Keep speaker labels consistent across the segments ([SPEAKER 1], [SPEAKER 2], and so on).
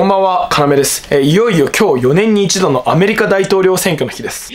[SPEAKER 1] こんばんは、かなめです。えーいよいよ今日4年に一度のアメリカ大統領選挙の日です。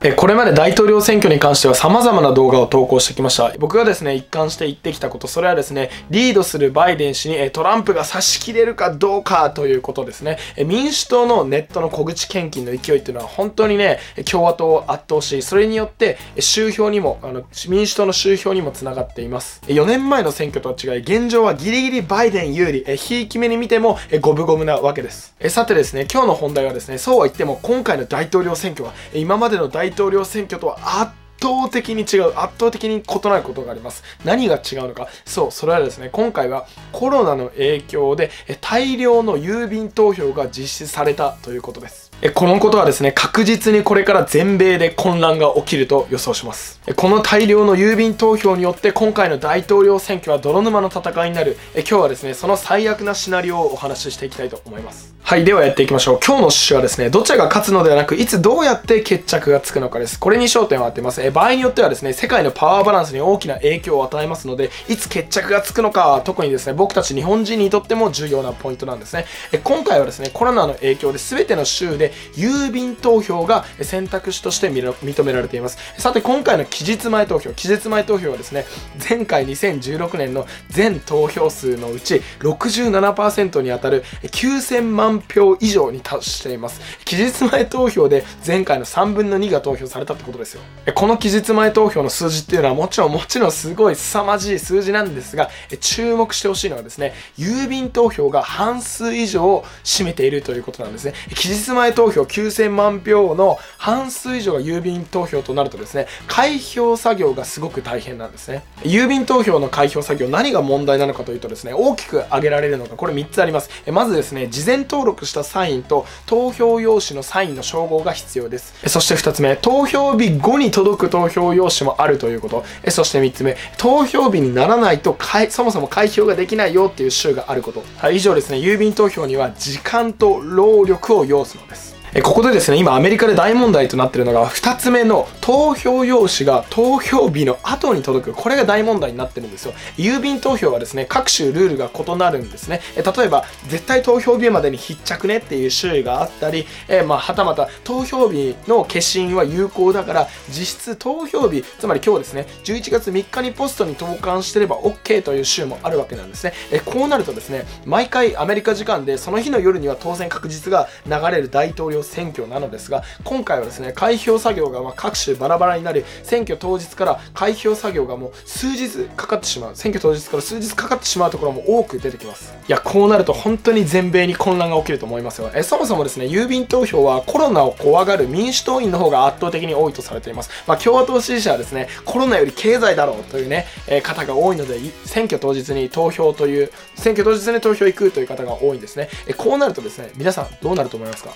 [SPEAKER 1] えこれまで大統領選挙に関しては様々な動画を投稿してきました。僕がですね、一貫して言ってきたこと、それはですね、リードするバイデン氏にトランプが差し切れるかどうかということですね。え民主党のネットの小口献金の勢いっていうのは本当にね、共和党を圧倒し、それによってえー集票にも、あの、民主党の集票にもつながっています。4年前の選挙とは違い、現状はギリギリバイデン有利、ひいき目に見てもえー五分五分なわけです。えさてですね、今日の本題はですね、そうは言っても今回の大統領選挙は、今までの大統領選挙とは圧倒的に違う圧倒的に異なることがあります。何が違うのか。そうそれはですね今回はコロナの影響でえ大量の郵便投票が実施されたということです。えこのことはですね確実にこれから全米で混乱が起きると予想します。えこの大量の郵便投票によって今回の大統領選挙は泥沼の戦いになる。え今日はですねその最悪なシナリオをお話ししていきたいと思います。はいではやっていきましょう。今日の趣旨はですねどちらが勝つのではなくいつどうやって決着がつくのかです。これに焦点を当てます。え場合によってはですね世界のパワーバランスに大きな影響を与えますのでいつ決着がつくのか特にですね僕たち日本人にとっても重要なポイントなんですね。え今回はですねコロナの影響で全ての州で郵便投票が選択肢として認められています。さて今回の期日前投票期日前投票はですね前回2016年の全投票数のうち67%に当たる9000万票以上に達しています。期日前投票で前回の3分の2が投票されたってことですよ。この期日前投票の数字っていうのはもちろんもちろんすごい凄まじい数字なんですが注目してほしいのはですね郵便投票が半数以上を占めているということなんですね。期日前投票9000万票の半数以上が郵便投票となるとですね開票作業がすごく大変なんですね。郵便投票の開票作業何が問題なのかというとですね大きく挙げられるのがこれ3つあります。まずですね事前登録録したサインと投票用紙のサインの照合が必要です。そして2つ目投票日後に届く投票用紙もあるということ。そして3つ目投票日にならないとかいそもそも開票ができないよっていう州があること。はい以上ですね。郵便投票には時間と労力を要すのです。ここでですね今アメリカで大問題となっているのが2つ目の投票用紙が投票日の後に届く。これが大問題になってるんですよ。郵便投票はですね各種ルールが異なるんですね。え例えば絶対投票日までに必着ねっていう種類があったりえまあはたまた投票日の消印は有効だから実質投票日つまり今日ですね11月3日にポストに投函してれば OK という州もあるわけなんですね。えこうなるとですね毎回アメリカ時間でその日の夜には当然確実が流れる大統領選挙なのですが今回はですね開票作業がま各種バラバラになり選挙当日から開票作業がもう数日かかってしまう選挙当日から数日かかってしまうところも多く出てきます。いやこうなると本当に全米に混乱が起きると思いますよ。えそもそもですね郵便投票はコロナを怖がる民主党員の方が圧倒的に多いとされています。まあ共和党支持者はですねコロナより経済だろうというね、え方が多いので選挙当日に投票という選挙当日に投票行くという方が多いんですね。えこうなるとですね皆さんどうなると思いますか？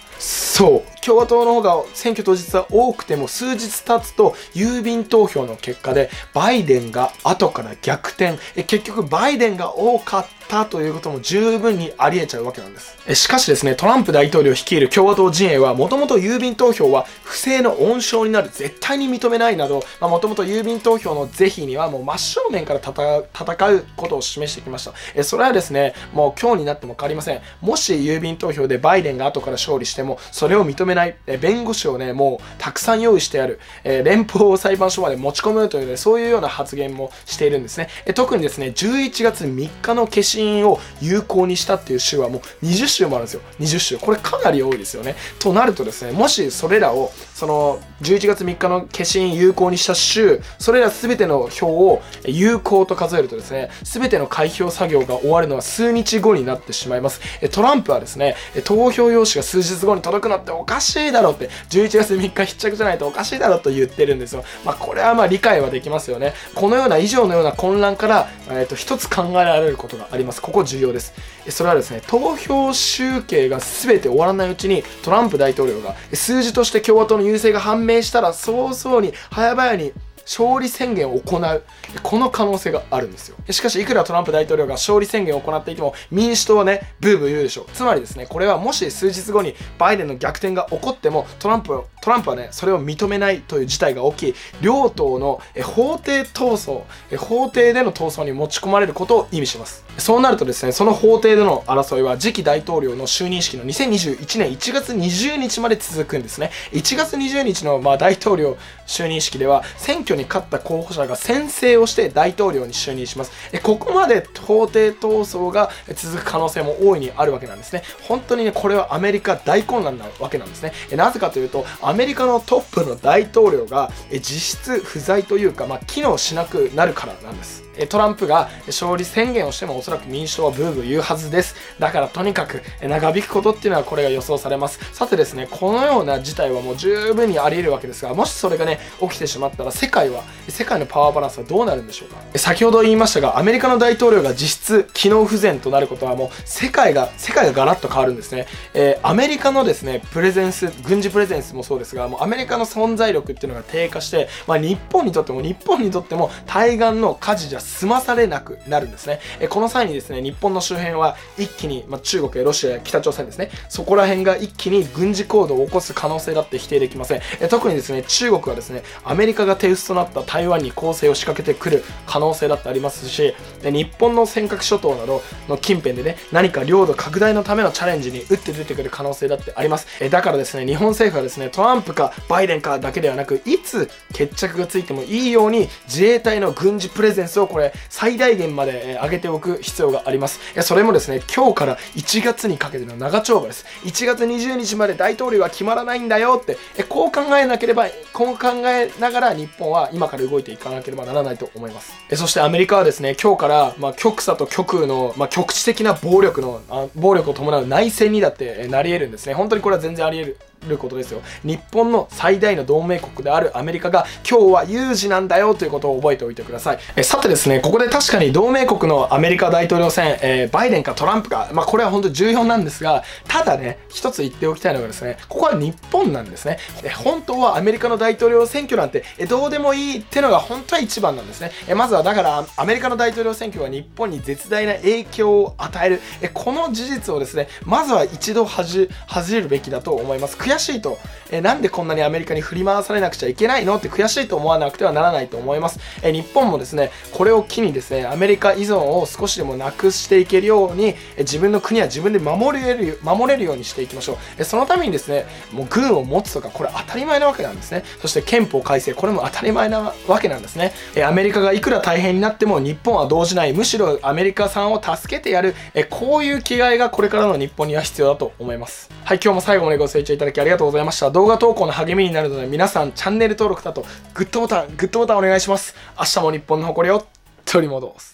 [SPEAKER 1] そう。共和党の方が選挙当日は多くても数日経つと郵便投票の結果でバイデンが後から逆転。え結局バイデンが多かったということも十分にあり得ちゃうわけなんです。えしかしですねトランプ大統領率いる共和党陣営はもともと郵便投票は不正の温床になる絶対に認めないなどもともと郵便投票の是非にはもう真正面から戦う戦うことを示してきました。えそれはですねもう今日になっても変わりません。もし郵便投票でバイデンが後から勝利してもそれを認めないえ弁護士をねもうたくさん用意してあるえ連邦裁判所まで持ち込むというねそういうような発言もしているんですね。え特にですね11月3日の消印を有効にしたっていう州はもう20州もあるんですよ。20州これかなり多いですよね。となるとですねもしそれらをその11月3日の消印有効にした州それら全ての票を有効と数えるとですね全ての開票作業が終わるのは数日後になってしまいます。トランプはですね投票用紙が数日後に届くのっておかしいだろうって11月3日必着じゃないとおかしいだろうと言ってるんですよ。まあこれはまあ理解はできますよね。このような以上のような混乱から、えー、と一つ考えられることがあります。ここ重要です。それはですね投票集計が全て終わらないうちにトランプ大統領が数字として共和党の優勢が判明したら早々に早々に勝利宣言を行う。この可能性があるんですよ。しかしいくらトランプ大統領が勝利宣言を行っていても民主党はねブーブー言うでしょう。つまりですねこれはもし数日後にバイデンの逆転が起こってもトランプトランプはね、それを認めないという事態が起き、両党の法廷闘争、法廷での闘争に持ち込まれることを意味します。そうなるとですね、その法廷での争いは次期大統領の就任式の2021年1月20日まで続くんですね。1月20日のまあ大統領就任式では、選挙に勝った候補者が宣誓をして大統領に就任します。ここまで法廷闘争が続く可能性も大いにあるわけなんですね。本当にね、これはアメリカ大混乱なわけなんですね。なぜかというと、アメリカのトップの大統領が実質不在というか、まあ、機能しなくなるからなんです。トランプが勝利宣言をしてもおそらく民主党はブーブー言うはずです。だからとにかく長引くことっていうのはこれが予想されます。さてですね、このような事態はもう十分にあり得るわけですが、もしそれがね、起きてしまったら世界は、世界のパワーバランスはどうなるんでしょうか？先ほど言いましたが、アメリカの大統領が実質機能不全となることはもう世界が、世界がガラッと変わるんですね。えー、アメリカのですね、プレゼンス、軍事プレゼンスもそうですが、もうアメリカの存在力っていうのが低下して、まあ日本にとっても、日本にとっても対岸の火事じゃ済まされなくなるんですね。えこの際にですね、日本の周辺は一気に、まあ、中国やロシアや北朝鮮ですね、そこら辺が一気に軍事行動を起こす可能性だって否定できません。え特にですね、中国はですね、アメリカが手薄となった台湾に攻勢を仕掛けてくる可能性だってありますし、日本の尖閣諸島などの近辺でね、何か領土拡大のためのチャレンジに打って出てくる可能性だってあります。えだからですね、日本政府はですね、トランプかバイデンかだけではなく、いつ決着がついてもいいように自衛隊の軍事プレゼンスをこれ最大限まで上げておく必要があります。それもですね、今日から1月にかけての長丁場です。1月20日まで大統領は決まらないんだよって、こう考えなければ、こう考えながら日本は今から動いていかなければならないと思います。そしてアメリカはですね、今日から、まあ、極左と極右の、まあ、局地的な暴力の、暴力を伴う内戦にだってなり得るんですね。本当にこれは全然あり得る。ることですよ。日本の最大の同盟国であるアメリカが今日は有事なんだよということを覚えておいてください。えさてですねここで確かに同盟国のアメリカ大統領選、えー、バイデンかトランプか。まあこれは本当に重要なんですがただね一つ言っておきたいのがですねここは日本なんですね。え本当はアメリカの大統領選挙なんてえどうでもいいってのが本当は一番なんですね。えまずはだからアメリカの大統領選挙は日本に絶大な影響を与える。えこの事実をですねまずは一度恥じるべきだと思います。悔しいと、えなんでこんなにアメリカに振り回されなくちゃいけないのって悔しいと思わなくてはならないと思います。え日本もですね、これを機にですね、アメリカ依存を少しでもなくしていけるように、え自分の国は自分で守れる、守れるようにしていきましょう。えそのためにですね、もう軍を持つとか、これ当たり前なわけなんですね。そして憲法改正、これも当たり前なわけなんですね。えアメリカがいくら大変になっても日本は動じない、むしろアメリカさんを助けてやる、えこういう気概がこれからの日本には必要だと思います。はい、今日も最後までご清聴いただきありがとうございました。動画投稿の励みになるので皆さんチャンネル登録だとグッドボタン、グッドボタンお願いします。明日も日本の誇りを取り戻す。